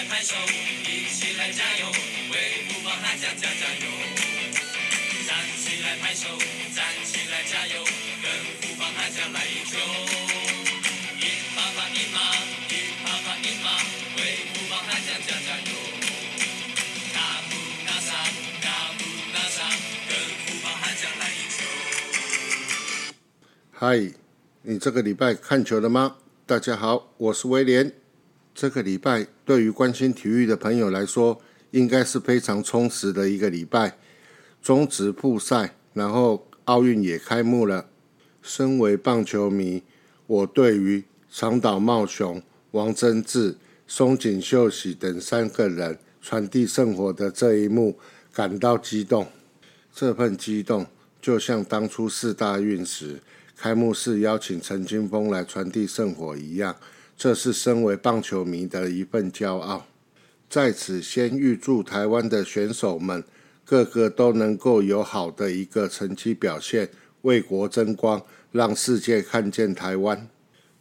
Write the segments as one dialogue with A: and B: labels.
A: 来拍手，一起来加油，为富邦悍将加加油！站起来拍手，站起来加油，跟富邦悍将来一球！赢吧吧赢吧，赢吧吧赢吧，为富邦悍将加加油！大步大上，大步大上，跟富邦悍将来一球！
B: 嗨，你这个礼拜看球了吗？大家好，我是威廉。这个礼拜对于关心体育的朋友来说，应该是非常充实的一个礼拜。中职复赛，然后奥运也开幕了。身为棒球迷，我对于长岛茂雄、王贞治、松井秀喜等三个人传递圣火的这一幕感到激动。这份激动，就像当初四大运时开幕式邀请陈金峰来传递圣火一样。这是身为棒球迷的一份骄傲。在此，先预祝台湾的选手们个个都能够有好的一个成绩表现，为国争光，让世界看见台湾。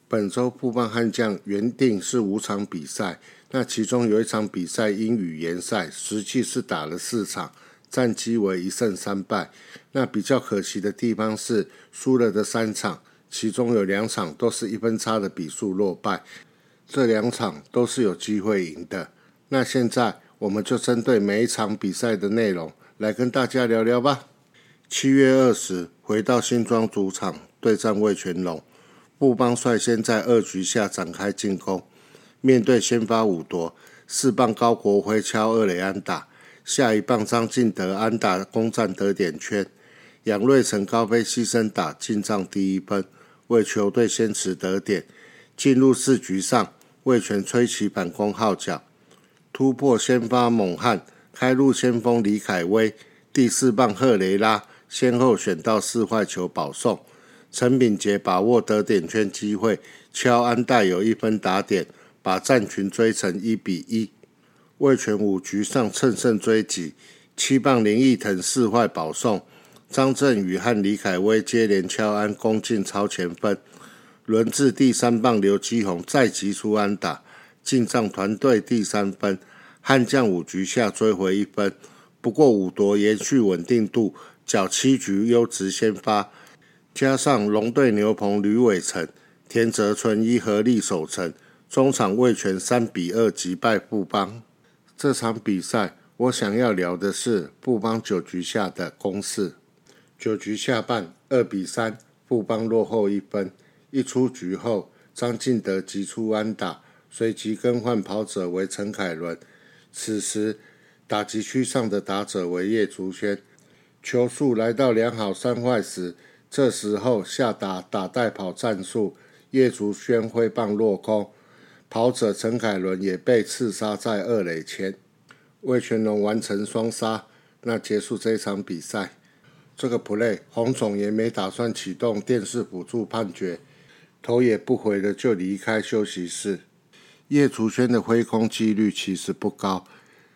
B: 本周富邦悍将原定是五场比赛，那其中有一场比赛因语言赛，实际是打了四场，战绩为一胜三败。那比较可惜的地方是输了的三场。其中有两场都是一分差的比数落败，这两场都是有机会赢的。那现在我们就针对每一场比赛的内容来跟大家聊聊吧。七月二十，回到新庄主场对战魏全龙，布邦率先在二局下展开进攻，面对先发五夺，四棒高国辉敲二垒安打，下一棒张进德安打攻占得点圈，杨瑞成高飞牺牲打进账第一分。为球队先持得点，进入四局上，魏全吹起反攻号角，突破先发猛汉，开路先锋李凯威，第四棒赫雷拉先后选到四坏球保送，陈炳杰把握得点圈机会，敲安带有一分打点，把战群追成一比一。魏全五局上乘胜追击，七棒林义腾四坏保送。张振宇和李凯威接连敲安攻进超前分，轮至第三棒刘基宏再击出安打，进账团队第三分。悍将五局下追回一分，不过五夺延续稳定度，较七局优质先发，加上龙队牛棚吕伟成、田泽纯一合力守城，中场未全三比二击败富邦。这场比赛我想要聊的是富邦九局下的攻势。九局下半，二比三，富邦落后一分。一出局后，张进德击出安打，随即更换跑者为陈凯伦。此时，打击区上的打者为叶竹轩。球速来到两好三坏时，这时候下打打带跑战术，叶竹轩挥棒落空，跑者陈凯伦也被刺杀在二垒前。魏全龙完成双杀，那结束这场比赛。这个 play，洪总也没打算启动电视辅助判决，头也不回的就离开休息室。叶竹轩的挥空几率其实不高，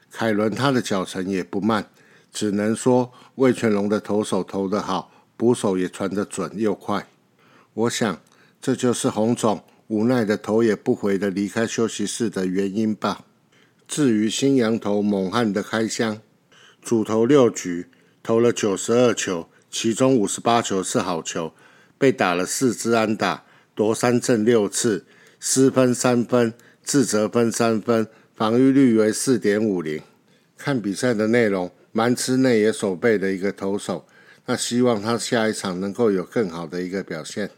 B: 凯伦他的脚程也不慢，只能说魏全龙的投手投得好，捕手也传得准又快。我想这就是洪总无奈的头也不回的离开休息室的原因吧。至于新羊头猛汉的开箱，主投六局。投了九十二球，其中五十八球是好球，被打了四支安打，夺三振六次，失分三分，自责分三分，防御率为四点五零。看比赛的内容，蛮吃内野守备的一个投手，那希望他下一场能够有更好的一个表现。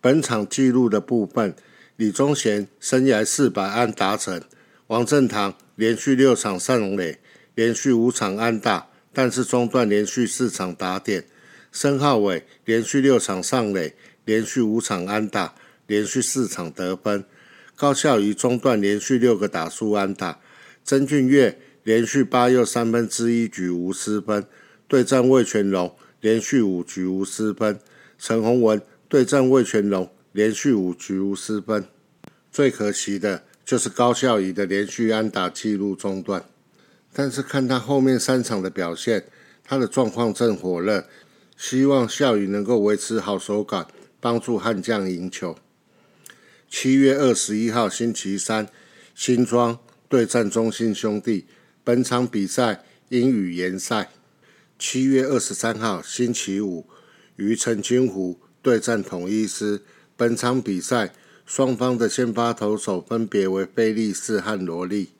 B: 本场记录的部分，李宗贤生涯四百安达成，王振堂连续六场上垒，连续五场安打。但是中段连续四场打点，申浩伟连续六场上垒，连续五场安打，连续四场得分。高孝仪中段连续六个打数安打，曾俊岳连续八又三分之一局无失分。对战魏全龙连续五局无失分。陈宏文对战魏全龙连续五局无失分。最可惜的就是高孝仪的连续安打记录中断。但是看他后面三场的表现，他的状况正火热，希望笑宇能够维持好手感，帮助悍将赢球。七月二十一号星期三，新庄对战中信兄弟。本场比赛因雨延赛。七月二十三号星期五，于澄清湖对战统一师。本场比赛双方的先发投手分别为菲利士和罗利。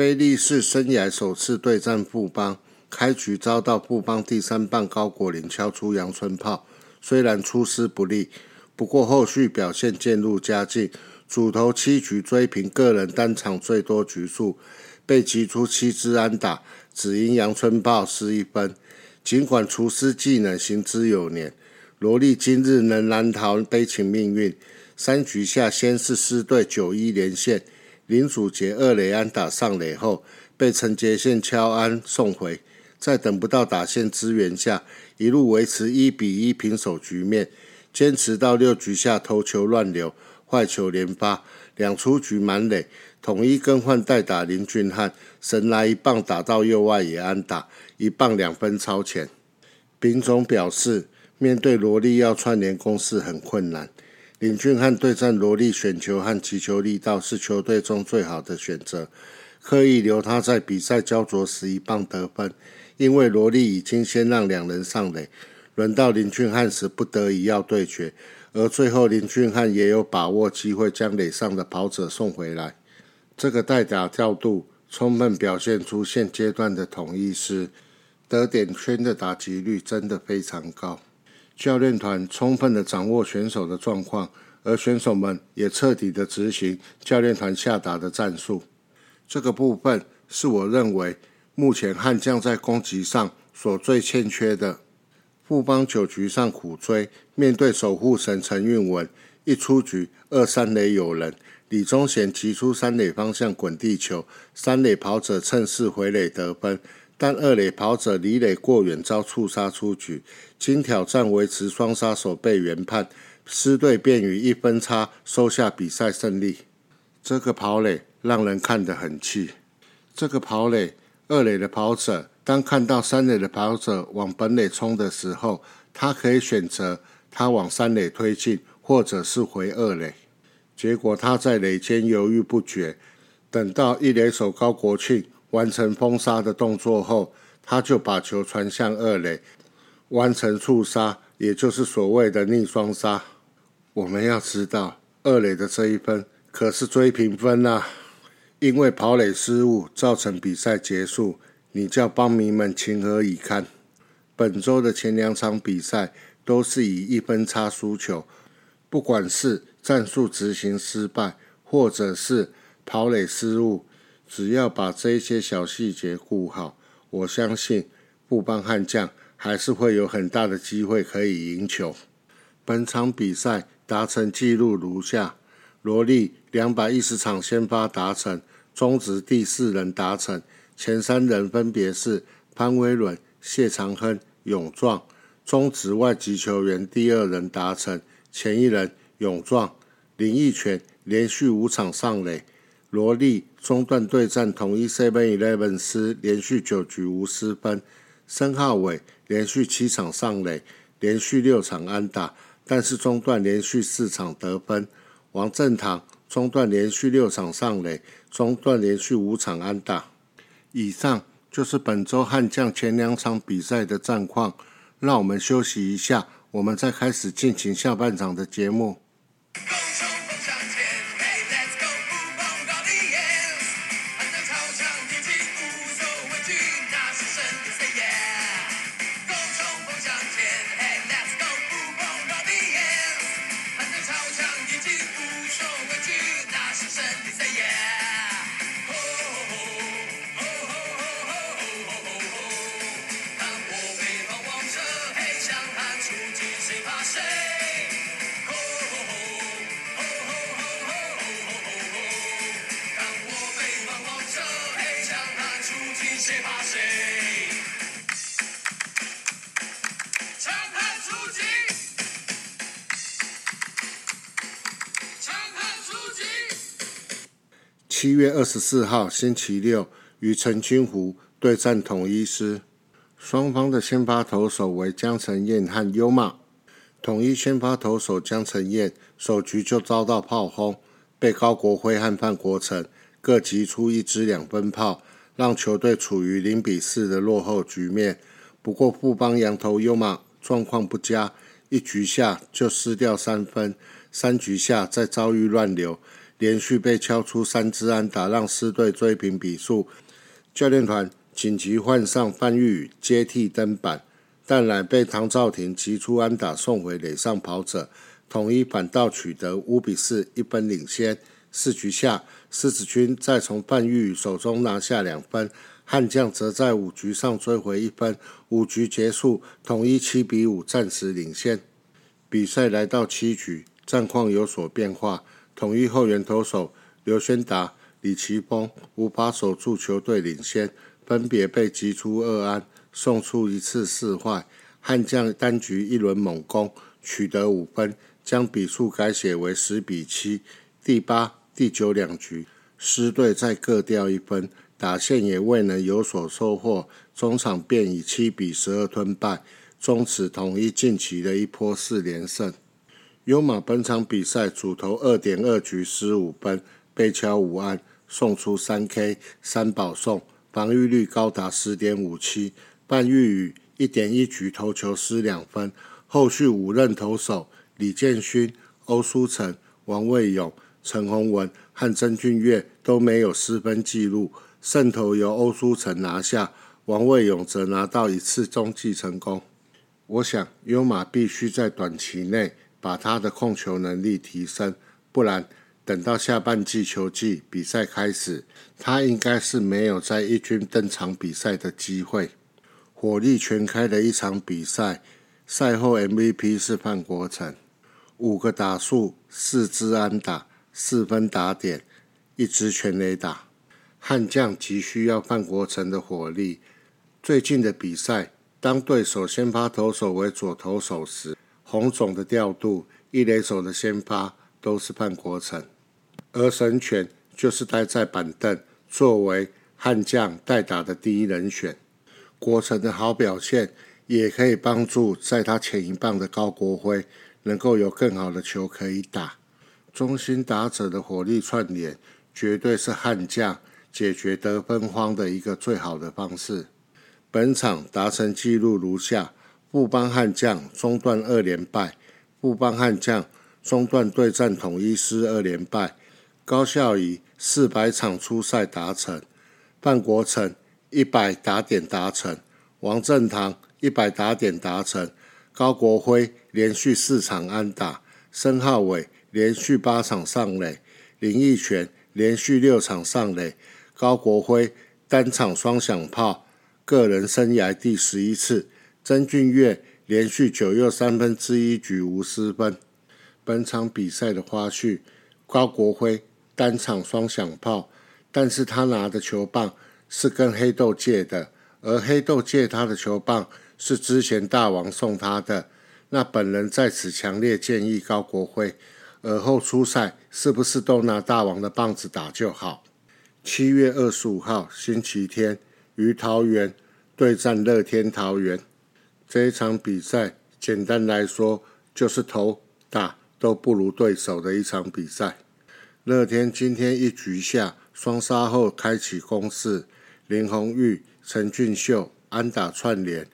B: 菲利士生涯首次对战富邦，开局遭到富邦第三棒高国林敲出阳春炮，虽然出师不利，不过后续表现渐入佳境，主投七局追平个人单场最多局数，被击出七支安打，只因阳春炮失一分。尽管厨师技能行之有年，罗莉今日能难逃悲情命运。三局下先是失队九一连线。林祖杰二垒安打上垒后，被陈杰宪敲安送回，在等不到打线支援下，一路维持一比一平手局面，坚持到六局下投球乱流，坏球连发，两出局满垒，统一更换代打林俊汉，神来一棒打到右外野安打，一棒两分超前。丙总表示，面对罗莉要串联攻势很困难。林俊汉对战罗力选球和击球力道是球队中最好的选择，刻意留他在比赛焦灼时一棒得分，因为罗力已经先让两人上垒，轮到林俊汉时不得已要对决，而最后林俊汉也有把握机会将垒上的跑者送回来。这个代打调度充分表现出现阶段的统一师得点圈的打击率真的非常高。教练团充分的掌握选手的状况，而选手们也彻底的执行教练团下达的战术。这个部分是我认为目前悍将在攻击上所最欠缺的。富邦九局上苦追，面对守护神陈运文，一出局二三垒有人，李宗贤提出三垒方向滚地球，三垒跑者趁势回垒得分。但二垒跑者李垒过远，遭触杀出局。经挑战维持双杀手被原判，狮队便以一分差收下比赛胜利。这个跑垒让人看得很气。这个跑垒，二垒的跑者当看到三垒的跑者往本垒冲的时候，他可以选择他往三垒推进，或者是回二垒。结果他在垒间犹豫不决，等到一垒手高国庆。完成封杀的动作后，他就把球传向二垒，完成触杀，也就是所谓的逆双杀。我们要知道，二垒的这一分可是追平分呐，因为跑垒失误造成比赛结束，你叫邦迷们情何以堪？本周的前两场比赛都是以一分差输球，不管是战术执行失败，或者是跑垒失误。只要把这些小细节顾好，我相信布邦悍将还是会有很大的机会可以赢球。本场比赛达成纪录如下：罗莉两百一十场先发达成，中职第四人达成，前三人分别是潘威伦、谢长亨、永壮；中职外籍球员第二人达成，前一人永壮、林奕泉连续五场上垒。罗莉中段对战统一 Seven Eleven 师，连续九局无失分。申浩伟连续七场上垒，连续六场安打，但是中段连续四场得分。王正堂中段连续六场上垒，中段连续五场安打。以上就是本周悍将前两场比赛的战况。让我们休息一下，我们再开始进行下半场的节目。七月二十四号星期六，与陈清湖对战统一师，双方的先发投手为江承彦和优马。统一先发投手江承彦首局就遭到炮轰，被高国辉和范国成各击出一支两分炮，让球队处于零比四的落后局面。不过富邦羊头优马状况不佳，一局下就失掉三分，三局下再遭遇乱流，连续被敲出三支安打，让狮队追平比数。教练团紧急换上范玉宇接替登板，但乃被唐兆廷击出安打送回垒上跑者，统一反倒取得五比四一分领先。四局下，狮子军再从范玉手中拿下两分，悍将则在五局上追回一分。五局结束，统一七比五暂时领先。比赛来到七局，战况有所变化，统一后援投手刘轩达。李奇峰无法守住球队领先，分别被击出二安，送出一次四坏。悍将单局一轮猛攻，取得五分，将比数改写为十比七。第八、第九两局，狮队再各掉一分，打线也未能有所收获，中场便以七比十二吞败，终止统一近期的一波四连胜。优马本场比赛主投二点二局失五分，被敲五安。送出三 K 三保送，防御率高达十点五七。半玉宇一点一局投球失两分，后续五任投手李建勋、欧书成、王卫勇、陈宏文和曾俊岳都没有失分记录，胜投由欧舒成拿下，王卫勇则拿到一次中继成功。我想优马必须在短期内把他的控球能力提升，不然。等到下半季球季比赛开始，他应该是没有在一军登场比赛的机会。火力全开的一场比赛，赛后 MVP 是范国成，五个打数，四支安打，四分打点，一支全垒打。悍将急需要范国成的火力。最近的比赛，当对手先发投手为左投手时，红总的调度，一垒手的先发都是范国成。而神犬就是待在板凳，作为悍将代打的第一人选。国成的好表现，也可以帮助在他前一棒的高国辉能够有更好的球可以打。中心打者的火力串联，绝对是悍将解决得分荒的一个最好的方式。本场达成纪录如下：布邦悍将中断二连败，布邦悍将中段对战统一师二连败。高孝仪四百场初赛达成，范国成一百打点达成，王正堂一百打点达成，高国辉连续四场安打，申浩伟连续八场上垒，林义泉连续六场上垒，高国辉单场双响炮，个人生涯第十一次，曾俊岳连续九又三分之一局无失分。本场比赛的花絮，高国辉。单场双响炮，但是他拿的球棒是跟黑豆借的，而黑豆借他的球棒是之前大王送他的。那本人在此强烈建议高国辉，尔后出赛是不是都拿大王的棒子打就好？七月二十五号星期天，于桃园对战乐天桃园这一场比赛，简单来说就是投打都不如对手的一场比赛。乐天今天一局下双杀后开启攻势，林红玉、陈俊秀安打串联，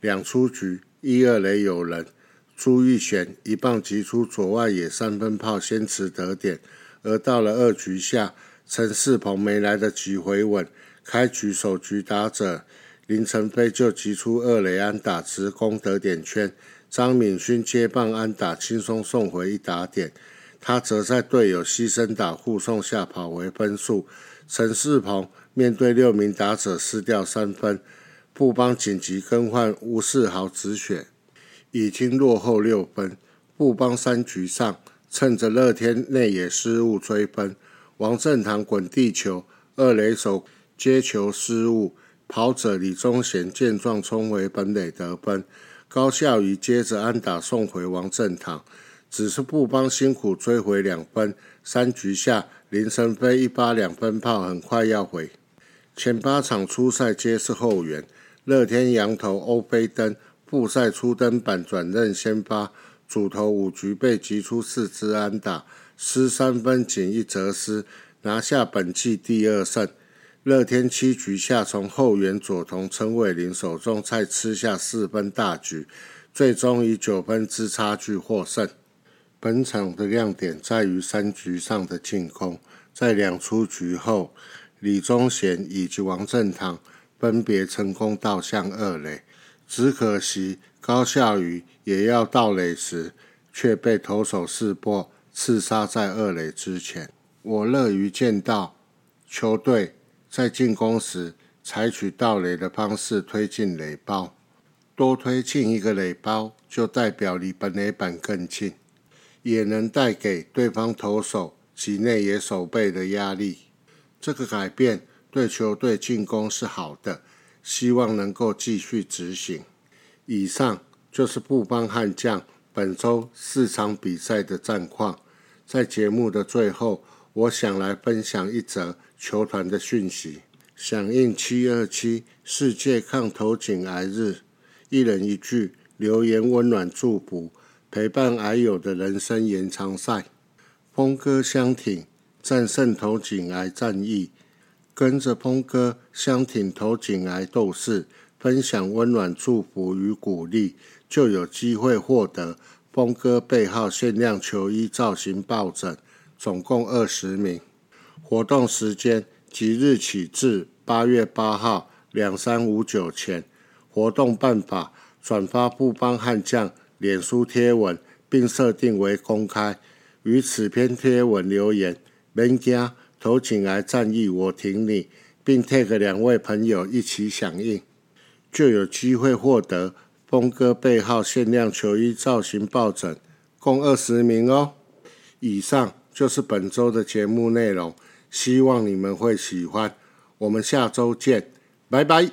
B: 两出局一二垒有人，朱玉贤一棒击出左外野三分炮先持得点，而到了二局下，陈世鹏没来得及回稳，开局首局打者林晨飞就击出二垒安打直攻得点圈，张敏勋接棒安打轻松送回一打点。他则在队友牺牲打护送下跑回分数。陈世鹏面对六名打者失掉三分，布邦紧急更换吴世豪止血，已经落后六分。布邦三局上趁着乐天内野失误追分，王正堂滚地球，二垒手接球失误，跑者李宗贤见状冲回本垒得分，高孝仪接着安打送回王正堂。只是布邦辛苦追回两分，三局下林晨飞一发两分炮很快要回。前八场初赛皆是后援，乐天羊头欧菲登复赛初登板转任先发，主投五局被击出四支安打，失三分仅一折失，拿下本季第二胜。乐天七局下从后援左投陈伟林手中再吃下四分大局，最终以九分之差距获胜。本场的亮点在于三局上的进攻，在两出局后，李宗贤以及王振堂分别成功盗向二垒，只可惜高孝宇也要盗垒时，却被投手四波刺杀在二垒之前。我乐于见到球队。在进攻时，采取倒垒的方式推进垒包，多推进一个垒包，就代表离本垒板更近，也能带给对方投手及内野守备的压力。这个改变对球队进攻是好的，希望能够继续执行。以上就是布邦悍将本周四场比赛的战况。在节目的最后，我想来分享一则。球团的讯息，响应七二七世界抗头颈癌日，一人一句留言温暖祝福，陪伴癌友的人生延长赛。峰哥相挺，战胜头颈癌战役，跟着峰哥相挺头颈癌斗士，分享温暖祝福与鼓励，就有机会获得峰哥背号限量球衣造型抱枕，总共二十名。活动时间即日起至八月八号两三五九前。活动办法：转发布邦悍将脸书贴文，并设定为公开。于此篇贴文留言“免惊头颈癌战役我挺你”，并 take 两位朋友一起响应，就有机会获得峰哥背号限量球衣造型抱枕，共二十名哦。以上就是本周的节目内容。希望你们会喜欢，我们下周见，拜拜。